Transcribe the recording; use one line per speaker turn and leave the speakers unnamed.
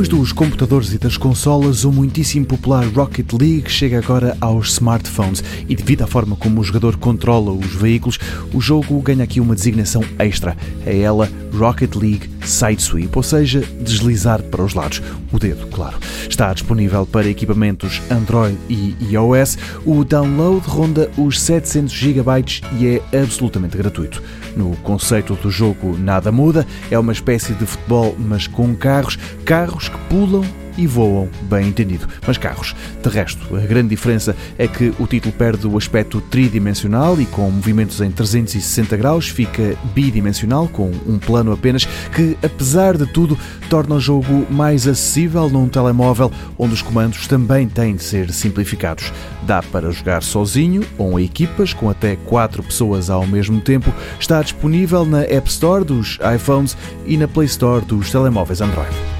dos computadores e das consolas, o muitíssimo popular Rocket League chega agora aos smartphones e, devido à forma como o jogador controla os veículos, o jogo ganha aqui uma designação extra. É ela Rocket League Side Sweep, ou seja, deslizar para os lados. O dedo, claro. Está disponível para equipamentos Android e iOS. O download ronda os 700 GB e é absolutamente gratuito. No conceito do jogo nada muda, é uma espécie de futebol, mas com carros, carros que pulam e voam, bem entendido. Mas carros. De resto, a grande diferença é que o título perde o aspecto tridimensional e com movimentos em 360 graus fica bidimensional, com um plano apenas, que apesar de tudo torna o jogo mais acessível num telemóvel onde os comandos também têm de ser simplificados. Dá para jogar sozinho ou em equipas com até 4 pessoas ao mesmo tempo. Está disponível na App Store dos iPhones e na Play Store dos telemóveis Android.